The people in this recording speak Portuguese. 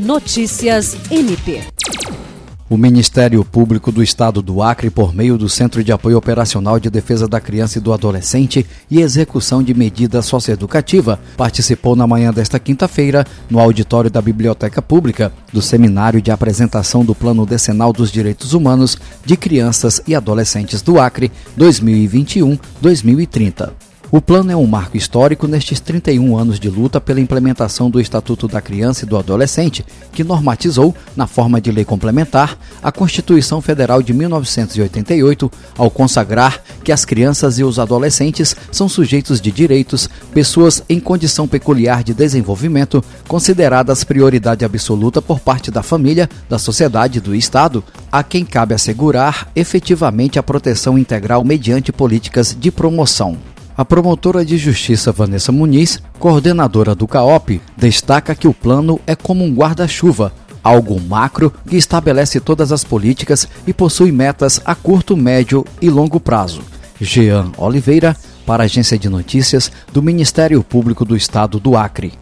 Notícias MP. O Ministério Público do Estado do Acre, por meio do Centro de Apoio Operacional de Defesa da Criança e do Adolescente e Execução de Medida Socioeducativa, participou na manhã desta quinta-feira, no auditório da Biblioteca Pública, do Seminário de Apresentação do Plano Decenal dos Direitos Humanos de Crianças e Adolescentes do Acre 2021-2030. O plano é um marco histórico nestes 31 anos de luta pela implementação do Estatuto da Criança e do Adolescente, que normatizou, na forma de lei complementar, a Constituição Federal de 1988, ao consagrar que as crianças e os adolescentes são sujeitos de direitos, pessoas em condição peculiar de desenvolvimento, consideradas prioridade absoluta por parte da família, da sociedade e do Estado, a quem cabe assegurar efetivamente a proteção integral mediante políticas de promoção. A promotora de justiça Vanessa Muniz, coordenadora do CAOP, destaca que o plano é como um guarda-chuva, algo macro que estabelece todas as políticas e possui metas a curto, médio e longo prazo. Jean Oliveira, para a Agência de Notícias do Ministério Público do Estado do Acre.